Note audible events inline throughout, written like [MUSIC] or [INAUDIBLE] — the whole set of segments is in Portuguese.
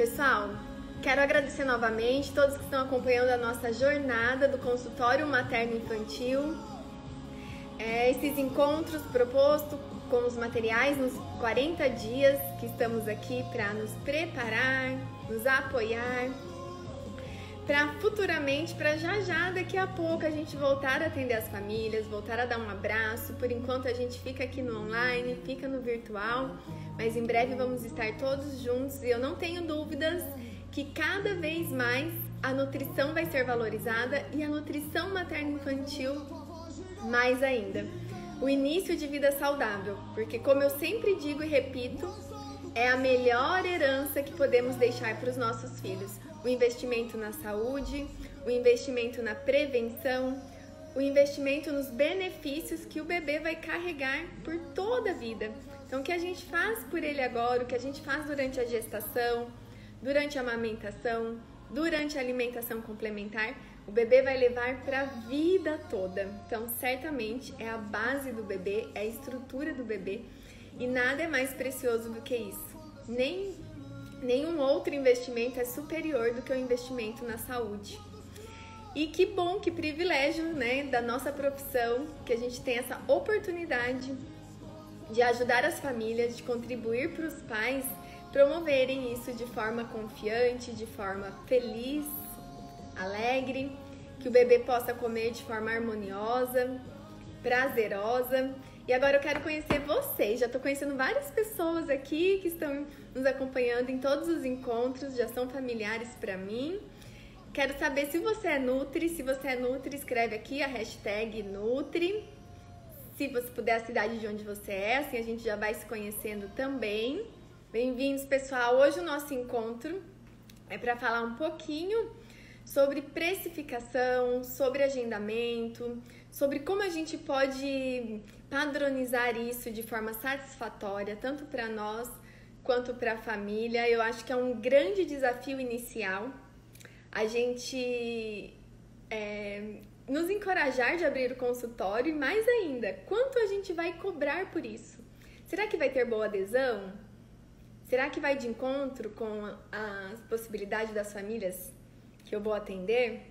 Pessoal, quero agradecer novamente todos que estão acompanhando a nossa jornada do consultório materno infantil. É, esses encontros propostos com os materiais nos 40 dias que estamos aqui para nos preparar, nos apoiar, para futuramente, para já já, daqui a pouco a gente voltar a atender as famílias, voltar a dar um abraço. Por enquanto a gente fica aqui no online, fica no virtual, mas em breve vamos estar todos juntos e eu não tenho dúvidas que cada vez mais a nutrição vai ser valorizada e a nutrição materno-infantil mais ainda o início de vida saudável, porque como eu sempre digo e repito, é a melhor herança que podemos deixar para os nossos filhos. O investimento na saúde, o investimento na prevenção, o investimento nos benefícios que o bebê vai carregar por toda a vida. Então, o que a gente faz por ele agora, o que a gente faz durante a gestação, durante a amamentação, durante a alimentação complementar, o bebê vai levar para a vida toda. Então, certamente é a base do bebê, é a estrutura do bebê e nada é mais precioso do que isso. Nem nenhum outro investimento é superior do que o investimento na saúde. E que bom, que privilégio, né, da nossa profissão, que a gente tem essa oportunidade de ajudar as famílias, de contribuir para os pais promoverem isso de forma confiante, de forma feliz alegre, que o bebê possa comer de forma harmoniosa, prazerosa. E agora eu quero conhecer vocês. Já estou conhecendo várias pessoas aqui que estão nos acompanhando em todos os encontros, já são familiares para mim. Quero saber se você é Nutri. Se você é Nutri, escreve aqui a hashtag Nutri. Se você puder, a cidade de onde você é, assim a gente já vai se conhecendo também. Bem-vindos, pessoal. Hoje o nosso encontro é para falar um pouquinho sobre precificação, sobre agendamento, sobre como a gente pode padronizar isso de forma satisfatória, tanto para nós quanto para a família. Eu acho que é um grande desafio inicial a gente é, nos encorajar de abrir o consultório e mais ainda, quanto a gente vai cobrar por isso? Será que vai ter boa adesão? Será que vai de encontro com as possibilidades das famílias que eu vou atender.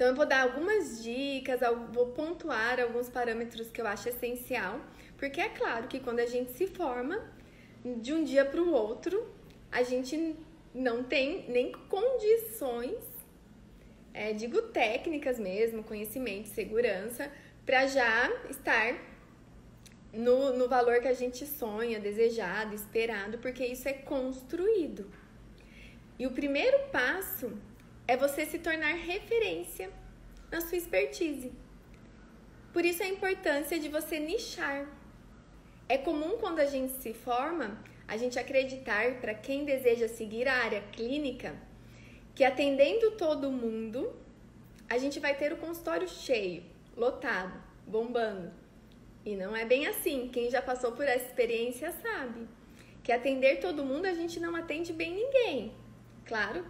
Então eu vou dar algumas dicas, vou pontuar alguns parâmetros que eu acho essencial, porque é claro que quando a gente se forma, de um dia para o outro, a gente não tem nem condições, é, digo técnicas mesmo, conhecimento, segurança, para já estar no, no valor que a gente sonha, desejado, esperado, porque isso é construído. E o primeiro passo é você se tornar referência na sua expertise. Por isso a importância de você nichar. É comum quando a gente se forma, a gente acreditar para quem deseja seguir a área clínica, que atendendo todo mundo, a gente vai ter o consultório cheio, lotado, bombando. E não é bem assim. Quem já passou por essa experiência sabe que atender todo mundo a gente não atende bem ninguém. Claro,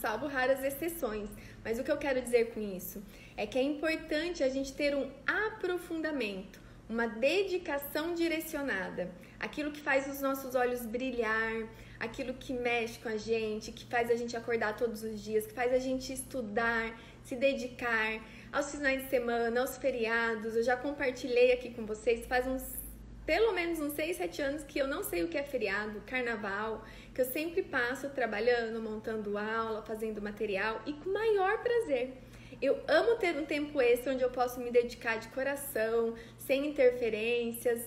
salvo raras exceções. Mas o que eu quero dizer com isso é que é importante a gente ter um aprofundamento, uma dedicação direcionada, aquilo que faz os nossos olhos brilhar, aquilo que mexe com a gente, que faz a gente acordar todos os dias, que faz a gente estudar, se dedicar aos finais de semana, aos feriados. Eu já compartilhei aqui com vocês faz uns pelo menos uns 6, 7 anos que eu não sei o que é feriado, carnaval, que eu sempre passo trabalhando, montando aula, fazendo material e com maior prazer. Eu amo ter um tempo extra onde eu posso me dedicar de coração, sem interferências.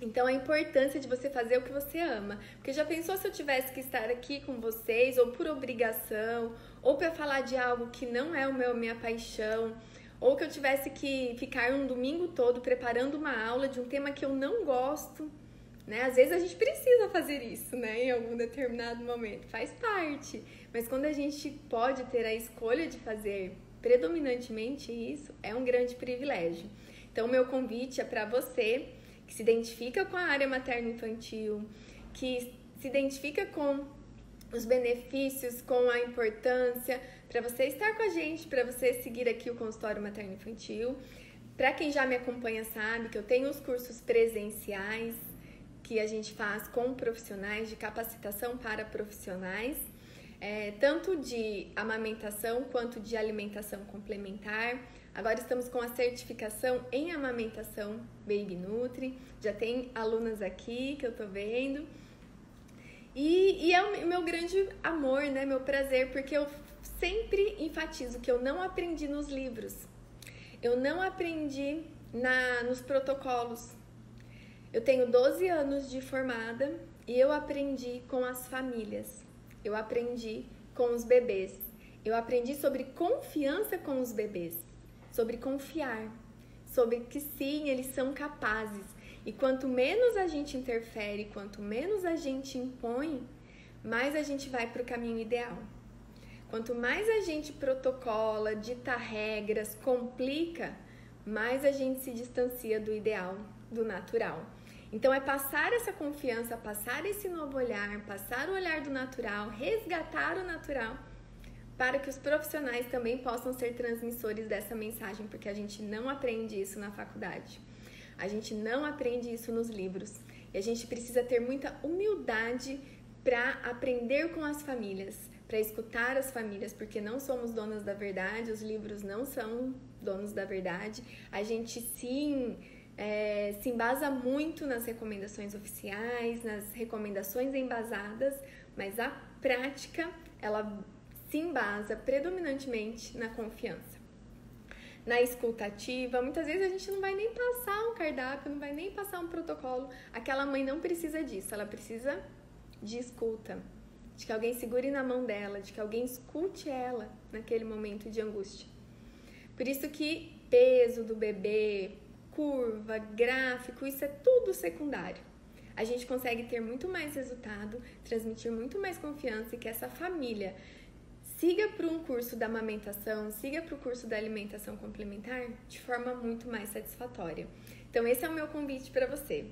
Então a importância de você fazer o que você ama. Porque já pensou se eu tivesse que estar aqui com vocês, ou por obrigação, ou para falar de algo que não é o meu minha paixão, ou que eu tivesse que ficar um domingo todo preparando uma aula de um tema que eu não gosto, né? Às vezes a gente precisa fazer isso, né? Em algum determinado momento, faz parte. Mas quando a gente pode ter a escolha de fazer predominantemente isso, é um grande privilégio. Então, meu convite é para você que se identifica com a área materno-infantil, que se identifica com os benefícios, com a importância, para você estar com a gente, para você seguir aqui o consultório materno infantil. Para quem já me acompanha sabe que eu tenho os cursos presenciais, que a gente faz com profissionais, de capacitação para profissionais, é, tanto de amamentação quanto de alimentação complementar. Agora estamos com a certificação em amamentação Baby Nutri, já tem alunas aqui que eu tô vendo. E, e é o meu grande amor, né, meu prazer, porque eu sempre enfatizo que eu não aprendi nos livros, eu não aprendi na, nos protocolos. Eu tenho 12 anos de formada e eu aprendi com as famílias, eu aprendi com os bebês, eu aprendi sobre confiança com os bebês, sobre confiar, sobre que sim, eles são capazes. E quanto menos a gente interfere, quanto menos a gente impõe, mais a gente vai para o caminho ideal. Quanto mais a gente protocola, dita regras, complica, mais a gente se distancia do ideal, do natural. Então é passar essa confiança, passar esse novo olhar, passar o olhar do natural, resgatar o natural, para que os profissionais também possam ser transmissores dessa mensagem, porque a gente não aprende isso na faculdade. A gente não aprende isso nos livros. E a gente precisa ter muita humildade para aprender com as famílias, para escutar as famílias, porque não somos donas da verdade, os livros não são donos da verdade. A gente sim é, se embasa muito nas recomendações oficiais, nas recomendações embasadas, mas a prática ela se embasa predominantemente na confiança. Na escutativa, muitas vezes a gente não vai nem passar um cardápio, não vai nem passar um protocolo. Aquela mãe não precisa disso, ela precisa de escuta, de que alguém segure na mão dela, de que alguém escute ela naquele momento de angústia. Por isso que peso do bebê, curva, gráfico, isso é tudo secundário. A gente consegue ter muito mais resultado, transmitir muito mais confiança e que essa família siga para um curso da amamentação, siga para o curso da alimentação complementar de forma muito mais satisfatória. Então, esse é o meu convite para você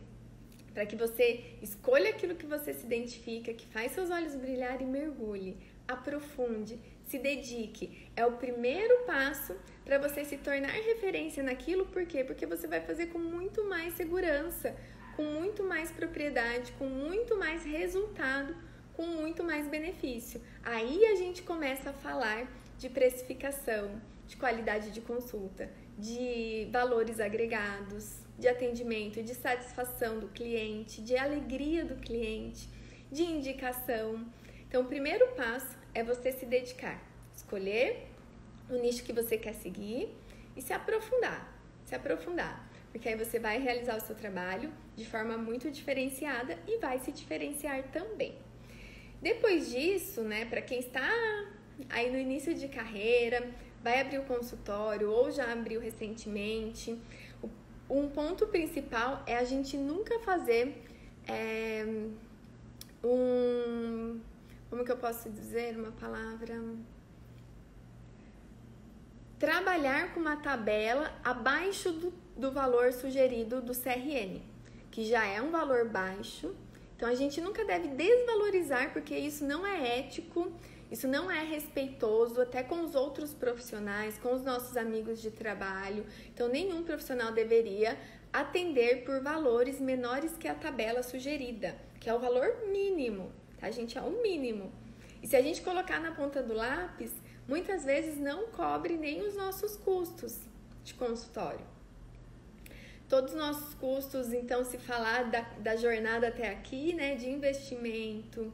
para que você escolha aquilo que você se identifica, que faz seus olhos brilhar e mergulhe, aprofunde, se dedique. É o primeiro passo para você se tornar referência naquilo, por quê? Porque você vai fazer com muito mais segurança, com muito mais propriedade, com muito mais resultado, com muito mais benefício. Aí a gente começa a falar de precificação, de qualidade de consulta, de valores agregados, de atendimento, de satisfação do cliente, de alegria do cliente, de indicação. Então, o primeiro passo é você se dedicar, escolher o nicho que você quer seguir e se aprofundar, se aprofundar, porque aí você vai realizar o seu trabalho de forma muito diferenciada e vai se diferenciar também. Depois disso, né, para quem está aí no início de carreira, vai abrir o consultório ou já abriu recentemente, um ponto principal é a gente nunca fazer é, um. Como que eu posso dizer uma palavra? Trabalhar com uma tabela abaixo do, do valor sugerido do CRN, que já é um valor baixo. Então a gente nunca deve desvalorizar, porque isso não é ético isso não é respeitoso até com os outros profissionais, com os nossos amigos de trabalho. Então, nenhum profissional deveria atender por valores menores que a tabela sugerida, que é o valor mínimo, tá, gente? É o mínimo. E se a gente colocar na ponta do lápis, muitas vezes não cobre nem os nossos custos de consultório. Todos os nossos custos, então, se falar da, da jornada até aqui, né, de investimento,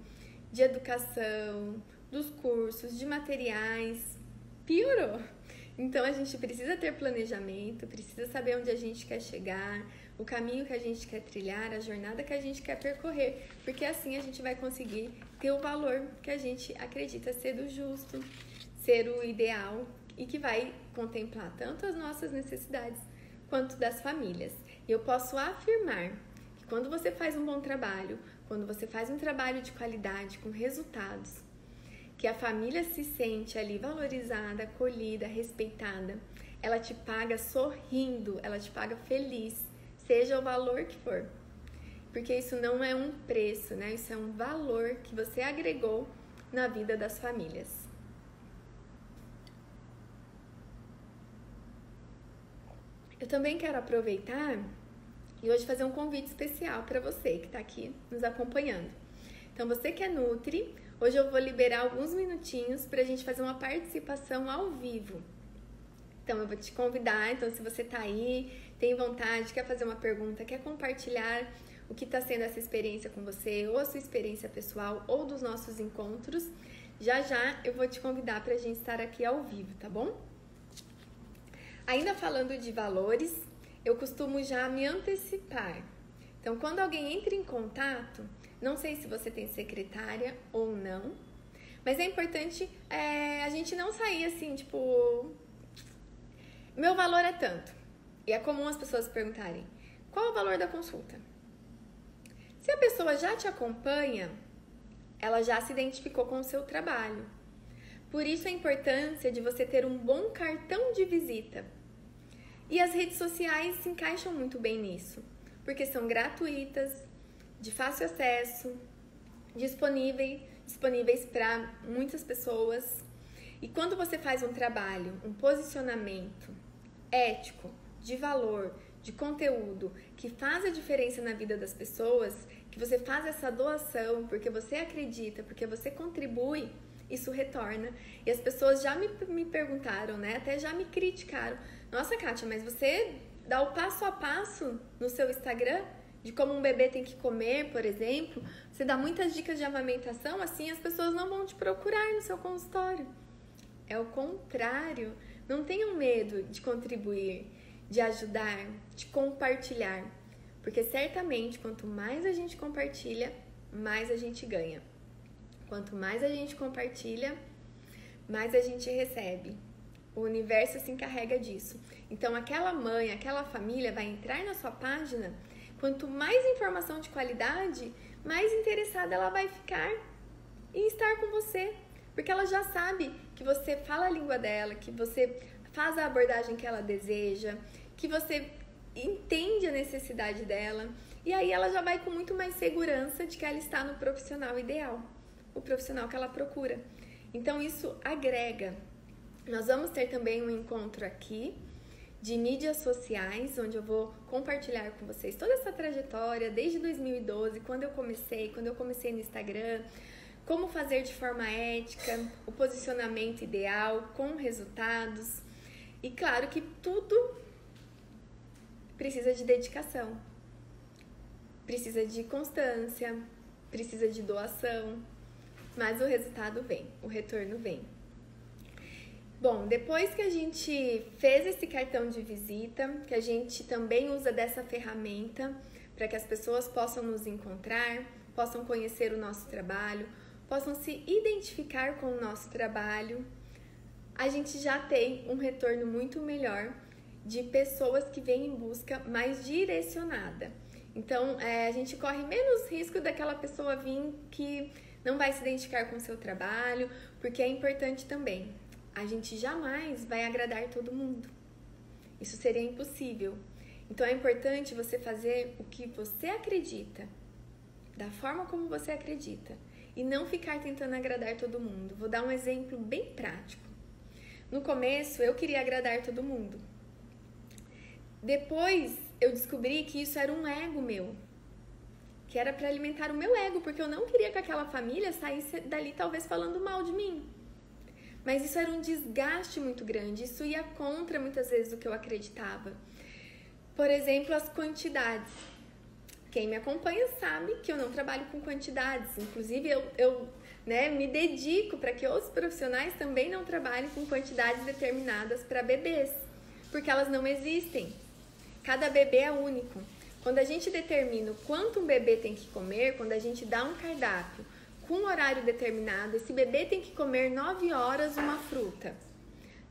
de educação, dos cursos, de materiais, piorou. Então a gente precisa ter planejamento, precisa saber onde a gente quer chegar, o caminho que a gente quer trilhar, a jornada que a gente quer percorrer, porque assim a gente vai conseguir ter o valor que a gente acredita ser o justo, ser o ideal e que vai contemplar tanto as nossas necessidades quanto das famílias. E eu posso afirmar que quando você faz um bom trabalho, quando você faz um trabalho de qualidade com resultados, que a família se sente ali valorizada, acolhida, respeitada, ela te paga sorrindo, ela te paga feliz, seja o valor que for. Porque isso não é um preço, né? Isso é um valor que você agregou na vida das famílias. Eu também quero aproveitar e hoje fazer um convite especial para você que está aqui nos acompanhando. Então, você que é Nutri, hoje eu vou liberar alguns minutinhos para a gente fazer uma participação ao vivo. Então, eu vou te convidar. Então, se você está aí, tem vontade, quer fazer uma pergunta, quer compartilhar o que está sendo essa experiência com você, ou a sua experiência pessoal, ou dos nossos encontros, já já eu vou te convidar para a gente estar aqui ao vivo, tá bom? Ainda falando de valores, eu costumo já me antecipar. Então, quando alguém entra em contato, não sei se você tem secretária ou não, mas é importante é, a gente não sair assim, tipo, meu valor é tanto. E é comum as pessoas perguntarem: qual o valor da consulta? Se a pessoa já te acompanha, ela já se identificou com o seu trabalho. Por isso a importância de você ter um bom cartão de visita e as redes sociais se encaixam muito bem nisso, porque são gratuitas, de fácil acesso, disponíveis, disponíveis para muitas pessoas. E quando você faz um trabalho, um posicionamento ético, de valor, de conteúdo, que faz a diferença na vida das pessoas, que você faz essa doação porque você acredita, porque você contribui, isso retorna. E as pessoas já me, me perguntaram, né? Até já me criticaram. Nossa, Kátia, mas você dá o passo a passo no seu Instagram de como um bebê tem que comer, por exemplo. Você dá muitas dicas de amamentação, assim as pessoas não vão te procurar no seu consultório. É o contrário. Não tenham medo de contribuir, de ajudar, de compartilhar. Porque certamente quanto mais a gente compartilha, mais a gente ganha. Quanto mais a gente compartilha, mais a gente recebe. O universo se encarrega disso. Então, aquela mãe, aquela família vai entrar na sua página. Quanto mais informação de qualidade, mais interessada ela vai ficar em estar com você. Porque ela já sabe que você fala a língua dela, que você faz a abordagem que ela deseja, que você entende a necessidade dela. E aí ela já vai com muito mais segurança de que ela está no profissional ideal o profissional que ela procura. Então isso agrega. Nós vamos ter também um encontro aqui de mídias sociais, onde eu vou compartilhar com vocês toda essa trajetória desde 2012, quando eu comecei, quando eu comecei no Instagram, como fazer de forma ética, o posicionamento ideal com resultados. E claro que tudo precisa de dedicação, precisa de constância, precisa de doação, mas o resultado vem, o retorno vem. Bom, depois que a gente fez esse cartão de visita, que a gente também usa dessa ferramenta para que as pessoas possam nos encontrar, possam conhecer o nosso trabalho, possam se identificar com o nosso trabalho, a gente já tem um retorno muito melhor de pessoas que vêm em busca mais direcionada. Então, é, a gente corre menos risco daquela pessoa vir que não vai se identificar com o seu trabalho, porque é importante também. A gente jamais vai agradar todo mundo. Isso seria impossível. Então é importante você fazer o que você acredita, da forma como você acredita, e não ficar tentando agradar todo mundo. Vou dar um exemplo bem prático. No começo eu queria agradar todo mundo. Depois eu descobri que isso era um ego meu que era para alimentar o meu ego, porque eu não queria que aquela família saísse dali talvez falando mal de mim. Mas isso era um desgaste muito grande, isso ia contra muitas vezes o que eu acreditava. Por exemplo, as quantidades. Quem me acompanha sabe que eu não trabalho com quantidades, inclusive eu, eu né, me dedico para que outros profissionais também não trabalhem com quantidades determinadas para bebês, porque elas não existem. Cada bebê é único. Quando a gente determina o quanto um bebê tem que comer, quando a gente dá um cardápio com um horário determinado, esse bebê tem que comer 9 horas uma fruta,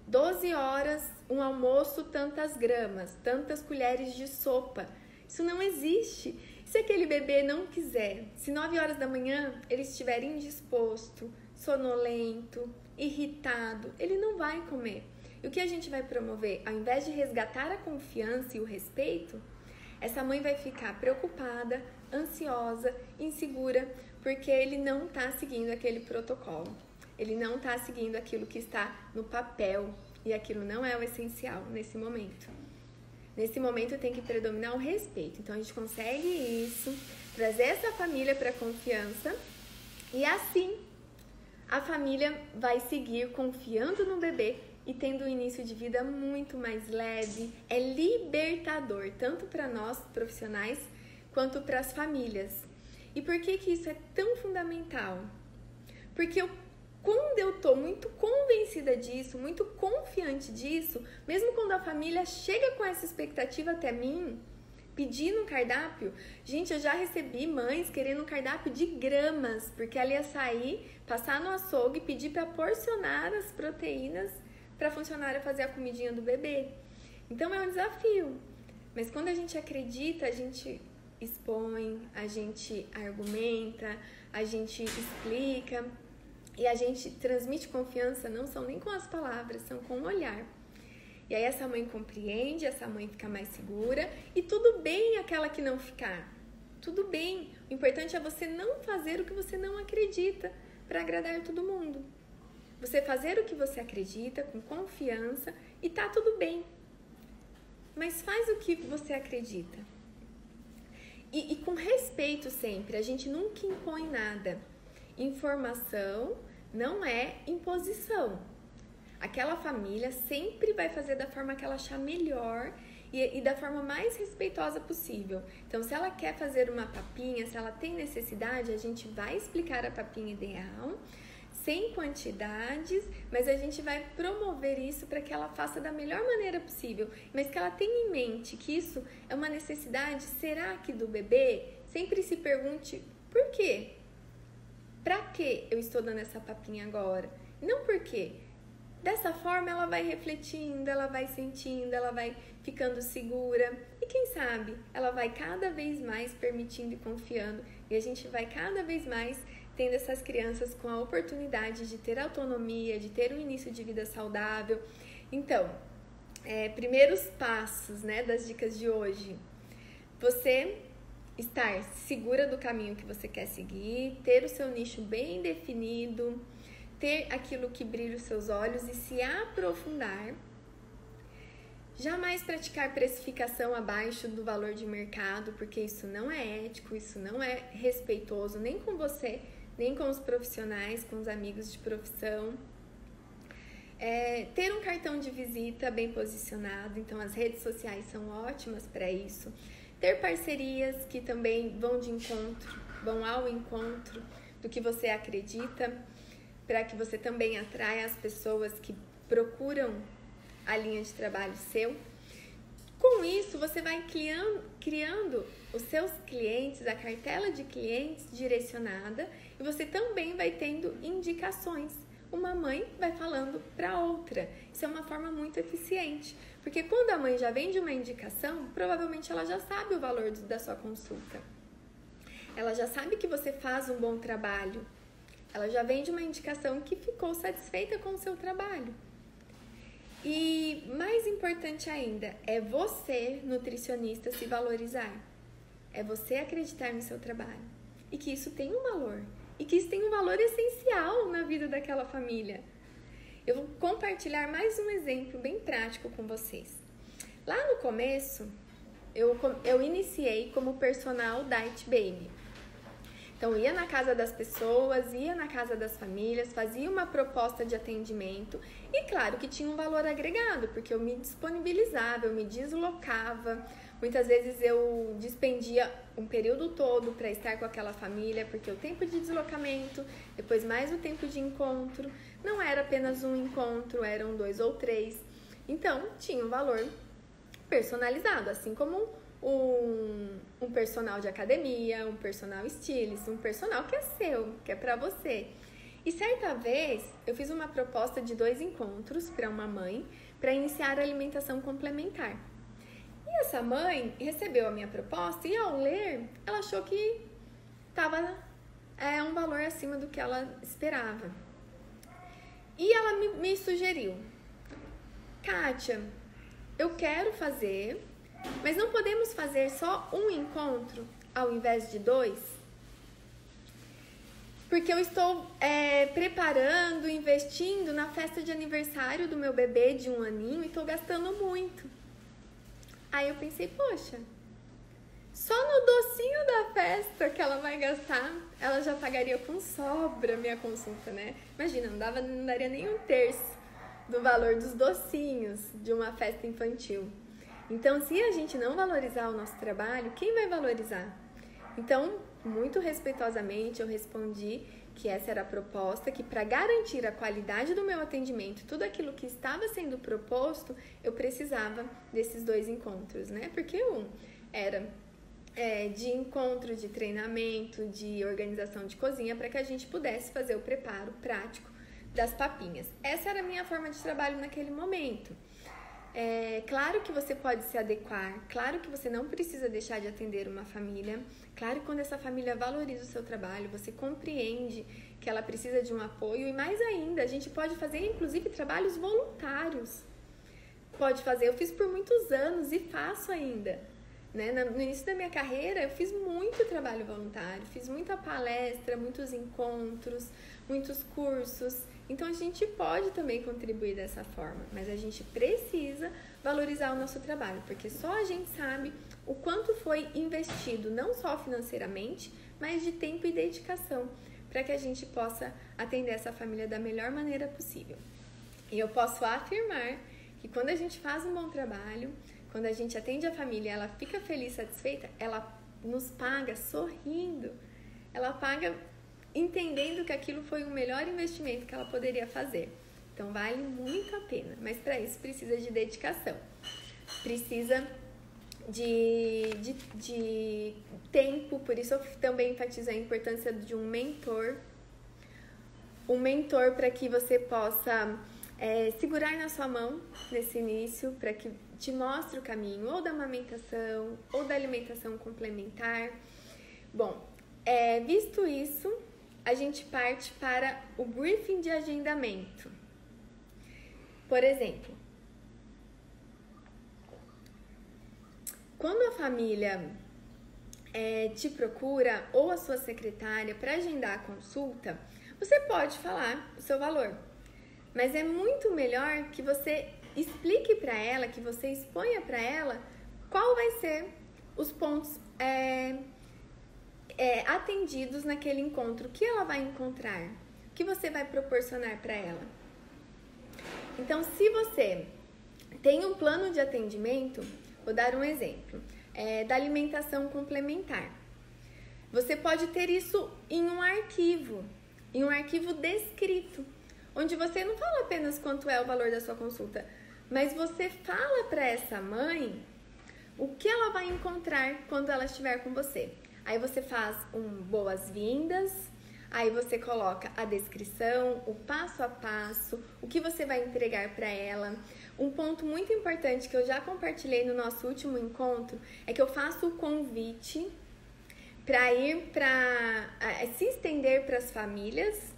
12 horas um almoço, tantas gramas, tantas colheres de sopa. Isso não existe. Se aquele bebê não quiser, se 9 horas da manhã ele estiver indisposto, sonolento, irritado, ele não vai comer. E o que a gente vai promover? Ao invés de resgatar a confiança e o respeito, essa mãe vai ficar preocupada, ansiosa, insegura, porque ele não está seguindo aquele protocolo. Ele não está seguindo aquilo que está no papel e aquilo não é o essencial nesse momento. Nesse momento tem que predominar o respeito. Então a gente consegue isso, trazer essa família para confiança e assim a família vai seguir confiando no bebê e tendo um início de vida muito mais leve. É libertador, tanto para nós profissionais quanto para as famílias. E por que, que isso é tão fundamental? Porque eu, quando eu tô muito convencida disso, muito confiante disso, mesmo quando a família chega com essa expectativa até mim, pedindo um cardápio, gente, eu já recebi mães querendo um cardápio de gramas, porque ela ia sair, passar no açougue e pedir para porcionar as proteínas para a funcionária fazer a comidinha do bebê. Então é um desafio. Mas quando a gente acredita, a gente expõe, a gente argumenta, a gente explica e a gente transmite confiança, não são nem com as palavras, são com o olhar. E aí essa mãe compreende, essa mãe fica mais segura e tudo bem aquela que não ficar. Tudo bem. O importante é você não fazer o que você não acredita para agradar todo mundo. Você fazer o que você acredita com confiança e tá tudo bem. Mas faz o que você acredita. E, e com respeito sempre, a gente nunca impõe nada. Informação não é imposição. Aquela família sempre vai fazer da forma que ela achar melhor e, e, da forma mais respeitosa possível. Então, se ela quer fazer uma papinha, se ela tem necessidade, a gente vai explicar a papinha ideal, sem quantidades, mas a gente vai promover isso para que ela faça da melhor maneira possível, mas que ela tenha em mente que isso é uma necessidade, será que do bebê? Sempre se pergunte por quê? Para que eu estou dando essa papinha agora? Não por quê. Dessa forma ela vai refletindo, ela vai sentindo, ela vai ficando segura e quem sabe ela vai cada vez mais permitindo e confiando e a gente vai cada vez mais tendo essas crianças com a oportunidade de ter autonomia, de ter um início de vida saudável. Então, é, primeiros passos né, das dicas de hoje. Você estar segura do caminho que você quer seguir, ter o seu nicho bem definido, ter aquilo que brilha os seus olhos e se aprofundar. Jamais praticar precificação abaixo do valor de mercado, porque isso não é ético, isso não é respeitoso nem com você, nem com os profissionais, com os amigos de profissão. É, ter um cartão de visita bem posicionado, então as redes sociais são ótimas para isso. Ter parcerias que também vão de encontro, vão ao encontro do que você acredita, para que você também atraia as pessoas que procuram a linha de trabalho seu. Com isso, você vai criando, criando os seus clientes, a cartela de clientes direcionada e você também vai tendo indicações. Uma mãe vai falando para outra. Isso é uma forma muito eficiente, porque quando a mãe já vende uma indicação, provavelmente ela já sabe o valor da sua consulta. Ela já sabe que você faz um bom trabalho. Ela já vende uma indicação que ficou satisfeita com o seu trabalho. E mais importante ainda, é você, nutricionista, se valorizar. É você acreditar no seu trabalho. E que isso tem um valor. E que isso tem um valor essencial na vida daquela família. Eu vou compartilhar mais um exemplo bem prático com vocês. Lá no começo, eu, eu iniciei como personal Diet Baby. Então, ia na casa das pessoas, ia na casa das famílias, fazia uma proposta de atendimento e, claro, que tinha um valor agregado, porque eu me disponibilizava, eu me deslocava. Muitas vezes eu dispendia um período todo para estar com aquela família, porque o tempo de deslocamento, depois mais o tempo de encontro, não era apenas um encontro, eram dois ou três. Então, tinha um valor personalizado, assim como um, um personal de academia, um personal stylist, um personal que é seu, que é para você. E certa vez eu fiz uma proposta de dois encontros para uma mãe para iniciar a alimentação complementar. E essa mãe recebeu a minha proposta e ao ler, ela achou que estava é, um valor acima do que ela esperava. E ela me, me sugeriu, Kátia, eu quero fazer mas não podemos fazer só um encontro ao invés de dois? Porque eu estou é, preparando, investindo na festa de aniversário do meu bebê de um aninho e estou gastando muito. Aí eu pensei, poxa, só no docinho da festa que ela vai gastar, ela já pagaria com sobra minha consulta, né? Imagina, não, dava, não daria nem um terço do valor dos docinhos de uma festa infantil. Então, se a gente não valorizar o nosso trabalho, quem vai valorizar? Então, muito respeitosamente, eu respondi que essa era a proposta, que para garantir a qualidade do meu atendimento, tudo aquilo que estava sendo proposto, eu precisava desses dois encontros, né? Porque um era é, de encontro, de treinamento, de organização de cozinha, para que a gente pudesse fazer o preparo prático das papinhas. Essa era a minha forma de trabalho naquele momento. É, claro que você pode se adequar, claro que você não precisa deixar de atender uma família, claro que quando essa família valoriza o seu trabalho, você compreende que ela precisa de um apoio e mais ainda, a gente pode fazer inclusive trabalhos voluntários. Pode fazer, eu fiz por muitos anos e faço ainda. Né? No início da minha carreira, eu fiz muito trabalho voluntário, fiz muita palestra, muitos encontros, muitos cursos. Então a gente pode também contribuir dessa forma, mas a gente precisa valorizar o nosso trabalho, porque só a gente sabe o quanto foi investido, não só financeiramente, mas de tempo e dedicação, para que a gente possa atender essa família da melhor maneira possível. E eu posso afirmar que quando a gente faz um bom trabalho, quando a gente atende a família, ela fica feliz, satisfeita, ela nos paga sorrindo. Ela paga entendendo que aquilo foi o melhor investimento que ela poderia fazer. Então vale muito a pena, mas para isso precisa de dedicação, precisa de, de, de tempo, por isso eu também enfatizo a importância de um mentor. Um mentor para que você possa é, segurar na sua mão nesse início, para que te mostre o caminho ou da amamentação ou da alimentação complementar. Bom, é, visto isso, a gente parte para o briefing de agendamento. Por exemplo, quando a família é, te procura ou a sua secretária para agendar a consulta, você pode falar o seu valor, mas é muito melhor que você explique para ela, que você exponha para ela qual vai ser os pontos é, é, atendidos naquele encontro, o que ela vai encontrar, o que você vai proporcionar para ela. Então, se você tem um plano de atendimento, vou dar um exemplo é, da alimentação complementar. Você pode ter isso em um arquivo, em um arquivo descrito, onde você não fala apenas quanto é o valor da sua consulta, mas você fala para essa mãe o que ela vai encontrar quando ela estiver com você. Aí você faz um boas-vindas, aí você coloca a descrição, o passo a passo, o que você vai entregar para ela. Um ponto muito importante que eu já compartilhei no nosso último encontro é que eu faço o convite para ir para se estender para as famílias.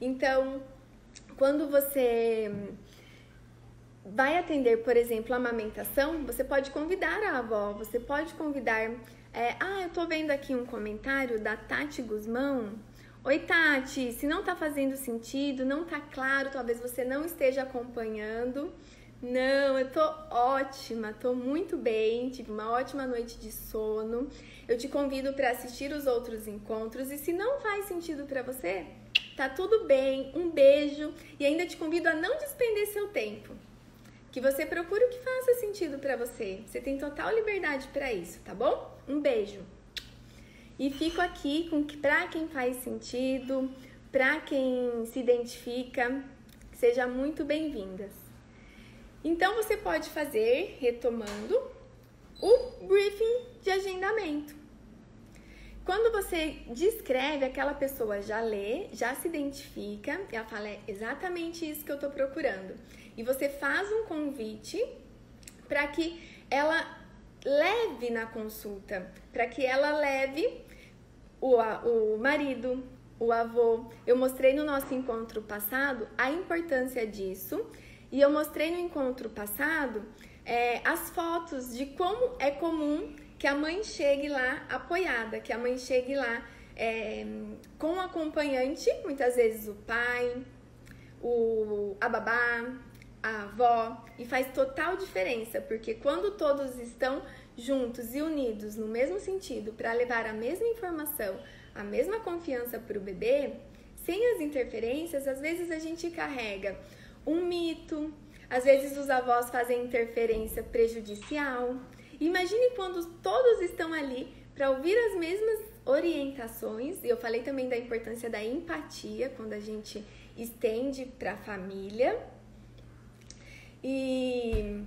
Então, quando você vai atender, por exemplo, a amamentação, você pode convidar a avó, você pode convidar é, ah, eu tô vendo aqui um comentário da Tati Guzmão. Oi, Tati, se não tá fazendo sentido, não tá claro, talvez você não esteja acompanhando. Não, eu tô ótima, tô muito bem, tive uma ótima noite de sono. Eu te convido para assistir os outros encontros e se não faz sentido para você, tá tudo bem. Um beijo e ainda te convido a não despender seu tempo que você procure o que faça sentido para você. Você tem total liberdade para isso, tá bom? Um beijo. E fico aqui com que para quem faz sentido, para quem se identifica, seja muito bem-vindas. Então você pode fazer, retomando, o briefing de agendamento. Quando você descreve, aquela pessoa já lê, já se identifica, e ela fala, é exatamente isso que eu estou procurando e você faz um convite para que ela leve na consulta, para que ela leve o, o marido, o avô. Eu mostrei no nosso encontro passado a importância disso e eu mostrei no encontro passado é, as fotos de como é comum que a mãe chegue lá apoiada, que a mãe chegue lá é, com o acompanhante, muitas vezes o pai, o, a babá, a avó, e faz total diferença, porque quando todos estão juntos e unidos no mesmo sentido para levar a mesma informação, a mesma confiança para o bebê, sem as interferências, às vezes a gente carrega um mito, às vezes os avós fazem interferência prejudicial. Imagine quando todos estão ali para ouvir as mesmas orientações, e eu falei também da importância da empatia quando a gente estende para a família. E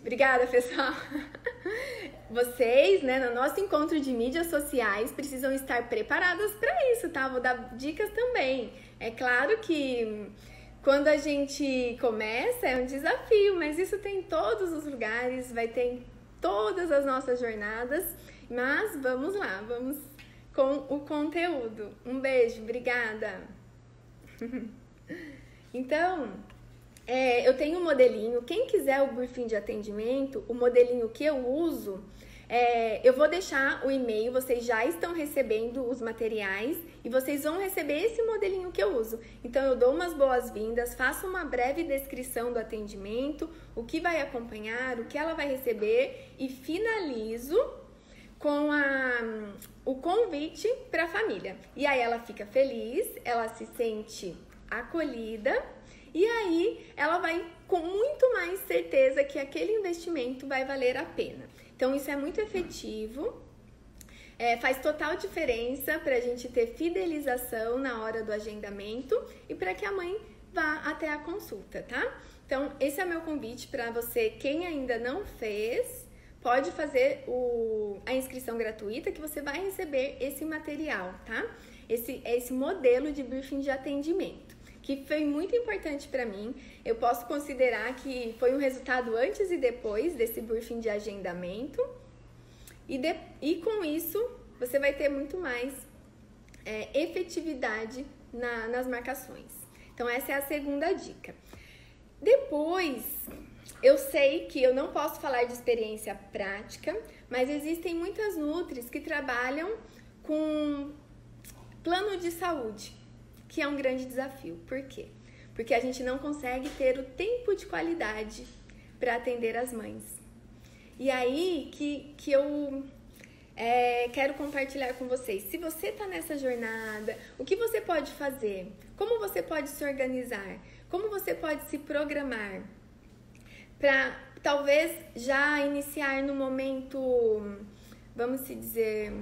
obrigada, pessoal. [LAUGHS] Vocês, né, no nosso encontro de mídias sociais, precisam estar preparadas para isso, tá? Vou dar dicas também. É claro que quando a gente começa é um desafio, mas isso tem em todos os lugares, vai ter em todas as nossas jornadas. Mas vamos lá, vamos com o conteúdo. Um beijo, obrigada! [LAUGHS] então, é, eu tenho um modelinho. Quem quiser o briefing de atendimento, o modelinho que eu uso, é, eu vou deixar o e-mail. Vocês já estão recebendo os materiais e vocês vão receber esse modelinho que eu uso. Então, eu dou umas boas-vindas, faço uma breve descrição do atendimento, o que vai acompanhar, o que ela vai receber e finalizo com a, o convite para a família. E aí ela fica feliz, ela se sente acolhida e aí ela vai com muito mais certeza que aquele investimento vai valer a pena. Então isso é muito efetivo. É, faz total diferença para a gente ter fidelização na hora do agendamento e para que a mãe vá até a consulta, tá? Então, esse é meu convite para você, quem ainda não fez, pode fazer o, a inscrição gratuita que você vai receber esse material, tá? Esse, esse modelo de briefing de atendimento, que foi muito importante para mim. Eu posso considerar que foi um resultado antes e depois desse briefing de agendamento. E, de, e com isso, você vai ter muito mais é, efetividade na, nas marcações. Então, essa é a segunda dica. Depois, eu sei que eu não posso falar de experiência prática, mas existem muitas nutris que trabalham com plano de saúde, que é um grande desafio. Por quê? Porque a gente não consegue ter o tempo de qualidade para atender as mães. E aí que, que eu é, quero compartilhar com vocês. Se você está nessa jornada, o que você pode fazer? Como você pode se organizar? Como você pode se programar? para talvez já iniciar no momento, vamos se dizer,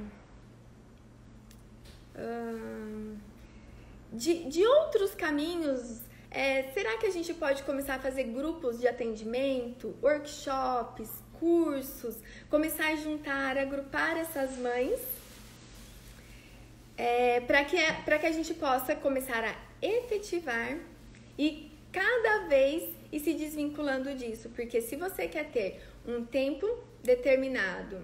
de, de outros caminhos. É, será que a gente pode começar a fazer grupos de atendimento, workshops, cursos, começar a juntar, agrupar essas mães é, para que, que a gente possa começar a efetivar e cada vez e se desvinculando disso, porque se você quer ter um tempo determinado,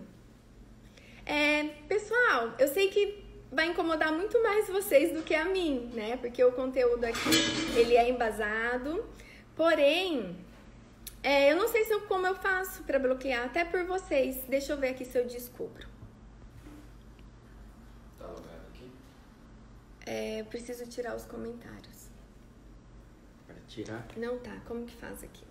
é, pessoal, eu sei que vai incomodar muito mais vocês do que a mim, né? Porque o conteúdo aqui ele é embasado, porém é, eu não sei se eu, como eu faço para bloquear, até por vocês. Deixa eu ver aqui se eu descubro. Tá aqui? É, eu preciso tirar os comentários tirar? Não tá. Como que faz aqui?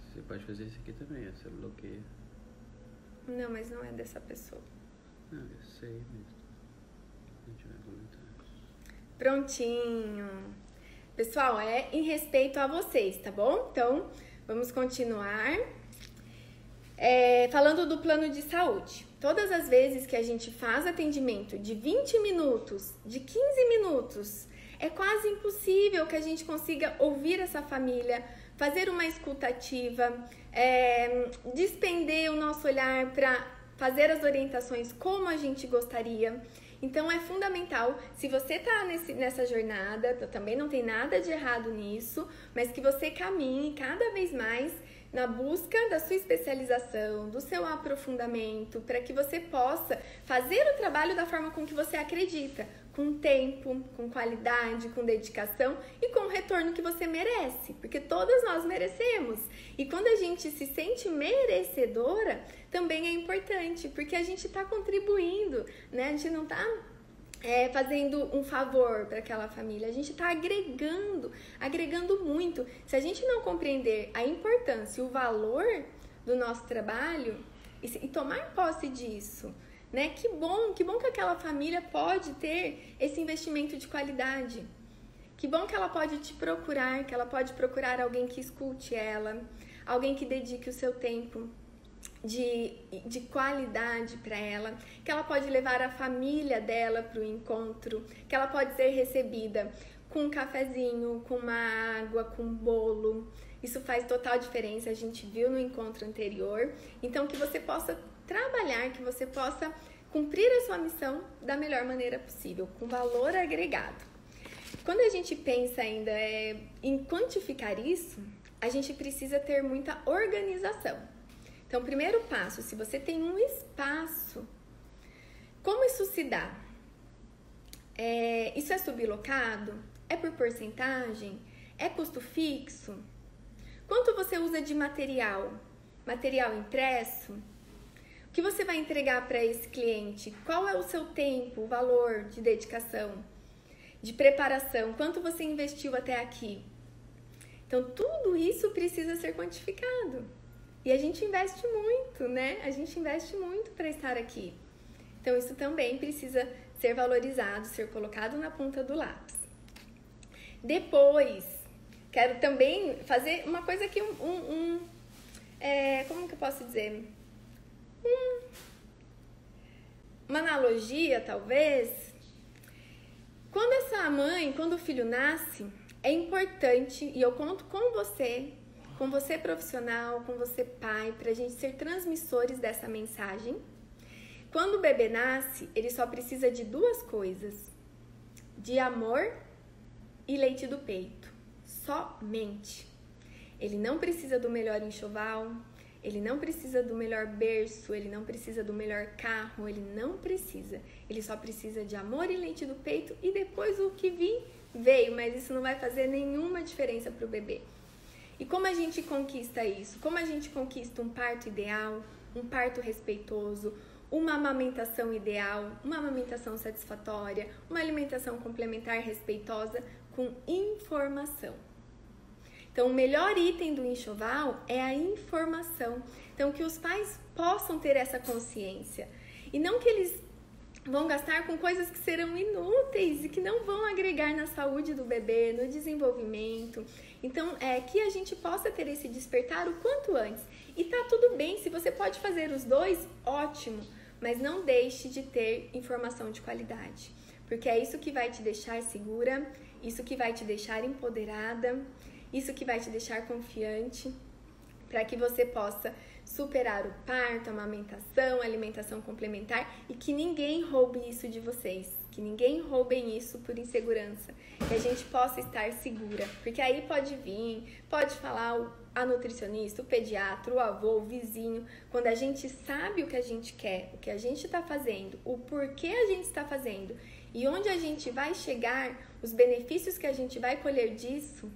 Você pode fazer isso aqui também, você bloqueia. Não, mas não é dessa pessoa. Não, eu sei mesmo. Prontinho. Pessoal, é em respeito a vocês, tá bom? Então, vamos continuar. É, falando do plano de saúde, todas as vezes que a gente faz atendimento de 20 minutos, de 15 minutos, é quase impossível que a gente consiga ouvir essa família, fazer uma escutativa, é, despender o nosso olhar para fazer as orientações como a gente gostaria. Então é fundamental, se você está nessa jornada, também não tem nada de errado nisso, mas que você caminhe cada vez mais na busca da sua especialização, do seu aprofundamento, para que você possa fazer o trabalho da forma com que você acredita, com tempo, com qualidade, com dedicação e com o retorno que você merece, porque todas nós merecemos. E quando a gente se sente merecedora, também é importante, porque a gente está contribuindo, né? A gente não está é, fazendo um favor para aquela família, a gente está agregando, agregando muito. Se a gente não compreender a importância e o valor do nosso trabalho e, e tomar posse disso, né? Que bom, que bom que aquela família pode ter esse investimento de qualidade. Que bom que ela pode te procurar, que ela pode procurar alguém que escute ela, alguém que dedique o seu tempo de, de qualidade para ela, que ela pode levar a família dela para o encontro, que ela pode ser recebida com um cafezinho, com uma água, com um bolo. Isso faz total diferença, a gente viu no encontro anterior. Então, que você possa trabalhar, que você possa cumprir a sua missão da melhor maneira possível, com valor agregado. Quando a gente pensa ainda é, em quantificar isso, a gente precisa ter muita organização. Então, primeiro passo, se você tem um espaço, como isso se dá? É, isso é sublocado? É por porcentagem? É custo fixo? Quanto você usa de material? Material impresso? Que você vai entregar para esse cliente? Qual é o seu tempo, o valor de dedicação, de preparação? Quanto você investiu até aqui? Então, tudo isso precisa ser quantificado. E a gente investe muito, né? A gente investe muito para estar aqui. Então, isso também precisa ser valorizado, ser colocado na ponta do lápis. Depois, quero também fazer uma coisa aqui, um, um, um é, como que eu posso dizer? Uma analogia, talvez. Quando essa mãe, quando o filho nasce, é importante, e eu conto com você, com você profissional, com você pai, para a gente ser transmissores dessa mensagem. Quando o bebê nasce, ele só precisa de duas coisas: de amor e leite do peito. Somente. Ele não precisa do melhor enxoval, ele não precisa do melhor berço, ele não precisa do melhor carro, ele não precisa. Ele só precisa de amor e leite do peito e depois o que vir veio, mas isso não vai fazer nenhuma diferença para o bebê. E como a gente conquista isso? Como a gente conquista um parto ideal, um parto respeitoso, uma amamentação ideal, uma amamentação satisfatória, uma alimentação complementar respeitosa com informação. Então, o melhor item do enxoval é a informação. Então, que os pais possam ter essa consciência. E não que eles vão gastar com coisas que serão inúteis e que não vão agregar na saúde do bebê, no desenvolvimento. Então, é que a gente possa ter esse despertar o quanto antes. E tá tudo bem, se você pode fazer os dois, ótimo, mas não deixe de ter informação de qualidade, porque é isso que vai te deixar segura, isso que vai te deixar empoderada isso que vai te deixar confiante para que você possa superar o parto, a amamentação, a alimentação complementar e que ninguém roube isso de vocês, que ninguém roubem isso por insegurança, que a gente possa estar segura, porque aí pode vir, pode falar a nutricionista, o pediatra, o avô, o vizinho, quando a gente sabe o que a gente quer, o que a gente está fazendo, o porquê a gente está fazendo e onde a gente vai chegar, os benefícios que a gente vai colher disso,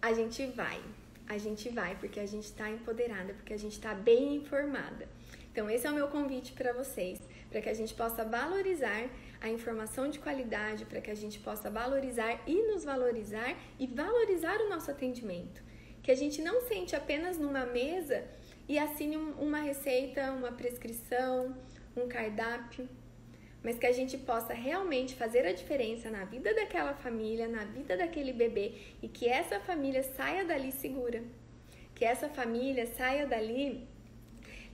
a gente vai. A gente vai porque a gente está empoderada, porque a gente está bem informada. Então, esse é o meu convite para vocês, para que a gente possa valorizar a informação de qualidade, para que a gente possa valorizar e nos valorizar e valorizar o nosso atendimento. Que a gente não sente apenas numa mesa e assine uma receita, uma prescrição, um cardápio, mas que a gente possa realmente fazer a diferença na vida daquela família, na vida daquele bebê e que essa família saia dali segura, que essa família saia dali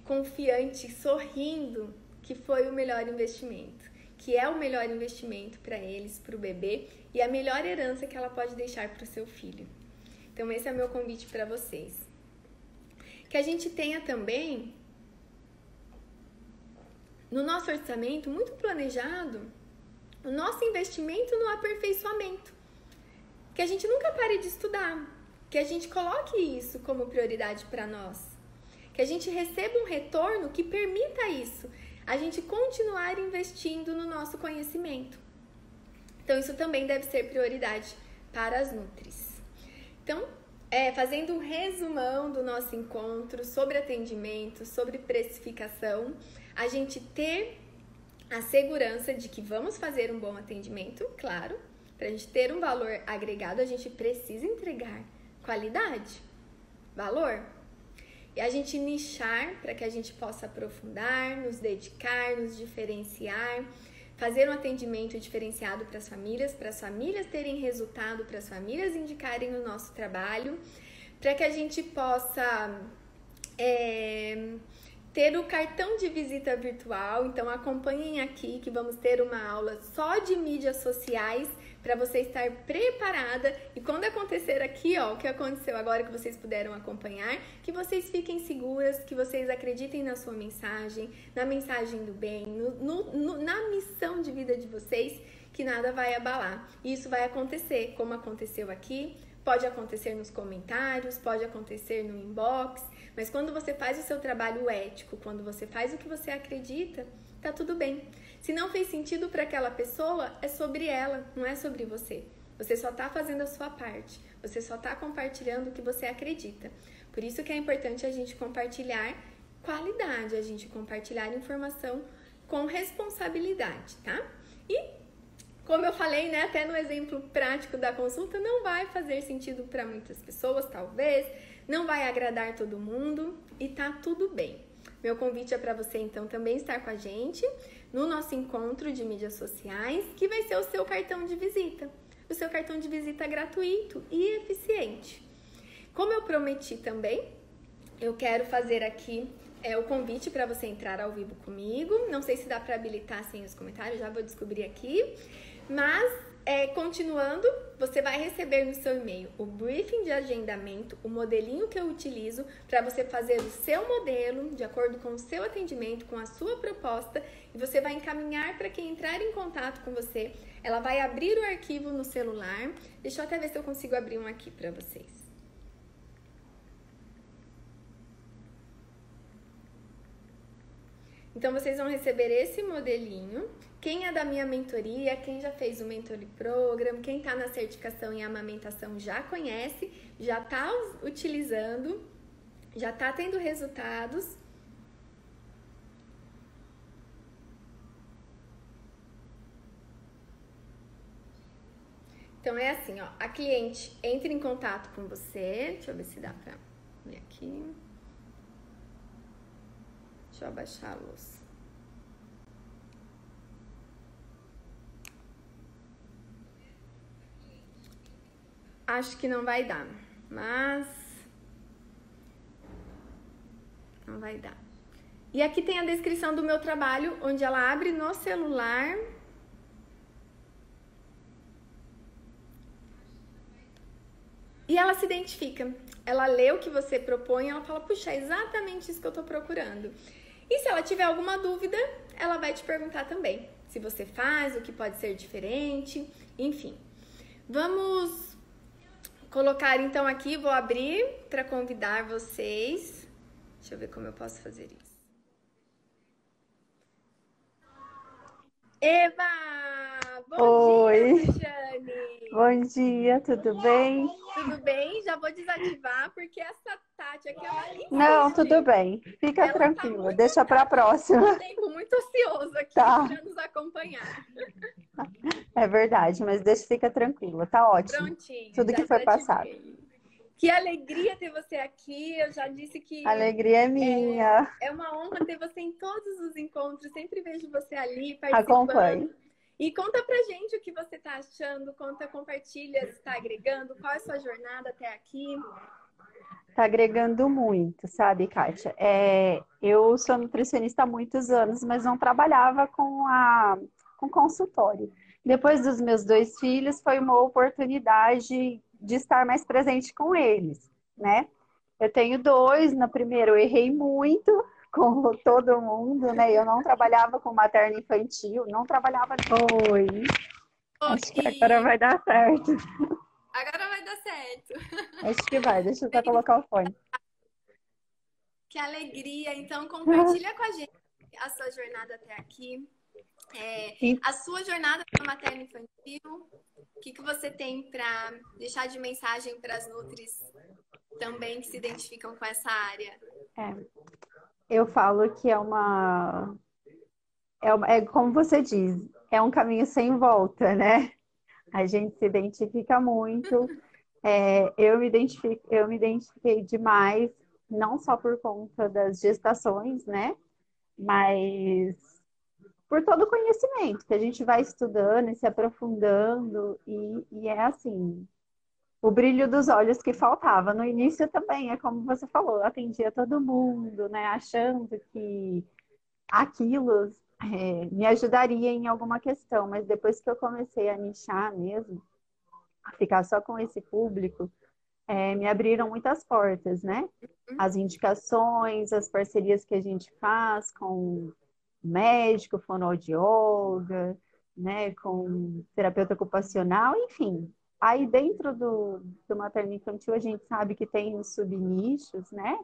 confiante, sorrindo que foi o melhor investimento, que é o melhor investimento para eles, para o bebê e a melhor herança que ela pode deixar para o seu filho. Então esse é o meu convite para vocês. Que a gente tenha também no nosso orçamento muito planejado o nosso investimento no aperfeiçoamento. Que a gente nunca pare de estudar, que a gente coloque isso como prioridade para nós, que a gente receba um retorno que permita isso, a gente continuar investindo no nosso conhecimento. Então, isso também deve ser prioridade para as Nutris. Então, é, fazendo um resumão do nosso encontro sobre atendimento, sobre precificação, a gente ter a segurança de que vamos fazer um bom atendimento, claro, para a gente ter um valor agregado, a gente precisa entregar qualidade, valor. E a gente nichar para que a gente possa aprofundar, nos dedicar, nos diferenciar, fazer um atendimento diferenciado para as famílias, para as famílias terem resultado, para as famílias indicarem o nosso trabalho, para que a gente possa é, ter o cartão de visita virtual. Então acompanhem aqui que vamos ter uma aula só de mídias sociais para você estar preparada e quando acontecer aqui, ó, o que aconteceu agora que vocês puderam acompanhar, que vocês fiquem seguras, que vocês acreditem na sua mensagem, na mensagem do bem, no, no, no, na missão de vida de vocês, que nada vai abalar. E isso vai acontecer, como aconteceu aqui, pode acontecer nos comentários, pode acontecer no inbox, mas quando você faz o seu trabalho ético, quando você faz o que você acredita, tá tudo bem. Se não fez sentido para aquela pessoa, é sobre ela, não é sobre você. Você só está fazendo a sua parte. Você só está compartilhando o que você acredita. Por isso que é importante a gente compartilhar qualidade, a gente compartilhar informação com responsabilidade, tá? E como eu falei, né, até no exemplo prático da consulta, não vai fazer sentido para muitas pessoas, talvez, não vai agradar todo mundo e tá tudo bem. Meu convite é para você então também estar com a gente no nosso encontro de mídias sociais, que vai ser o seu cartão de visita. O seu cartão de visita gratuito e eficiente. Como eu prometi também, eu quero fazer aqui é, o convite para você entrar ao vivo comigo. Não sei se dá para habilitar sem os comentários, já vou descobrir aqui. Mas é, continuando, você vai receber no seu e-mail o briefing de agendamento, o modelinho que eu utilizo para você fazer o seu modelo de acordo com o seu atendimento, com a sua proposta, e você vai encaminhar para quem entrar em contato com você. Ela vai abrir o arquivo no celular. Deixa eu até ver se eu consigo abrir um aqui para vocês. Então vocês vão receber esse modelinho quem é da minha mentoria, quem já fez o Mentoring Program, quem está na certificação em amamentação já conhece, já está utilizando, já está tendo resultados. Então é assim, ó, a cliente entra em contato com você, deixa eu ver se dá pra ver aqui. Deixa eu abaixar a luz. acho que não vai dar, mas não vai dar. E aqui tem a descrição do meu trabalho, onde ela abre no celular. E ela se identifica. Ela lê o que você propõe ela fala: puxa, é exatamente isso que eu tô procurando. E se ela tiver alguma dúvida, ela vai te perguntar também. Se você faz, o que pode ser diferente, enfim. Vamos colocar então aqui, vou abrir para convidar vocês. Deixa eu ver como eu posso fazer isso. Eva! Bom Oi. dia! Bom dia, tudo bem? Tudo bem? Já vou desativar porque essa Tati aqui ela insiste. Não, tudo bem. Fica Ela tá tranquila, muito deixa para a próxima. Um tempo muito ocioso aqui Tá. para nos acompanhar. É verdade, mas deixa, fica tranquila, tá ótimo. Prontinho. Tudo que foi desativei. Que alegria ter você aqui. Eu já disse que alegria é minha. É uma honra ter você em todos os encontros. Sempre vejo você ali participando. Acompanhe. E conta pra gente o que você tá achando. Conta, compartilha se tá agregando. Qual é a sua jornada até aqui? Tá agregando muito, sabe, Kátia? É, eu sou nutricionista há muitos anos, mas não trabalhava com a com consultório. Depois dos meus dois filhos, foi uma oportunidade de estar mais presente com eles, né? Eu tenho dois, no primeiro eu errei muito, [LAUGHS] como todo mundo, né? Eu não trabalhava com materno infantil, não trabalhava. Oi, acho que agora vai dar certo. Agora vai dar certo. Acho que vai, deixa eu só colocar o fone. Que alegria. Então, compartilha com a gente a sua jornada até aqui. É, a sua jornada materno infantil, o que, que você tem para deixar de mensagem para as Nutris também que se identificam com essa área? É, eu falo que é uma, é uma. É como você diz, é um caminho sem volta, né? A gente se identifica muito. É, eu, me eu me identifiquei demais, não só por conta das gestações, né? Mas por todo o conhecimento que a gente vai estudando e se aprofundando, e, e é assim, o brilho dos olhos que faltava. No início também, é como você falou, atendia todo mundo, né? Achando que aquilo é, me ajudaria em alguma questão, mas depois que eu comecei a nichar mesmo, a ficar só com esse público, é, me abriram muitas portas, né? Uhum. As indicações, as parcerias que a gente faz com médico, fonoaudióloga, né, com terapeuta ocupacional, enfim. Aí dentro do, do materno infantil a gente sabe que tem os subnichos, né?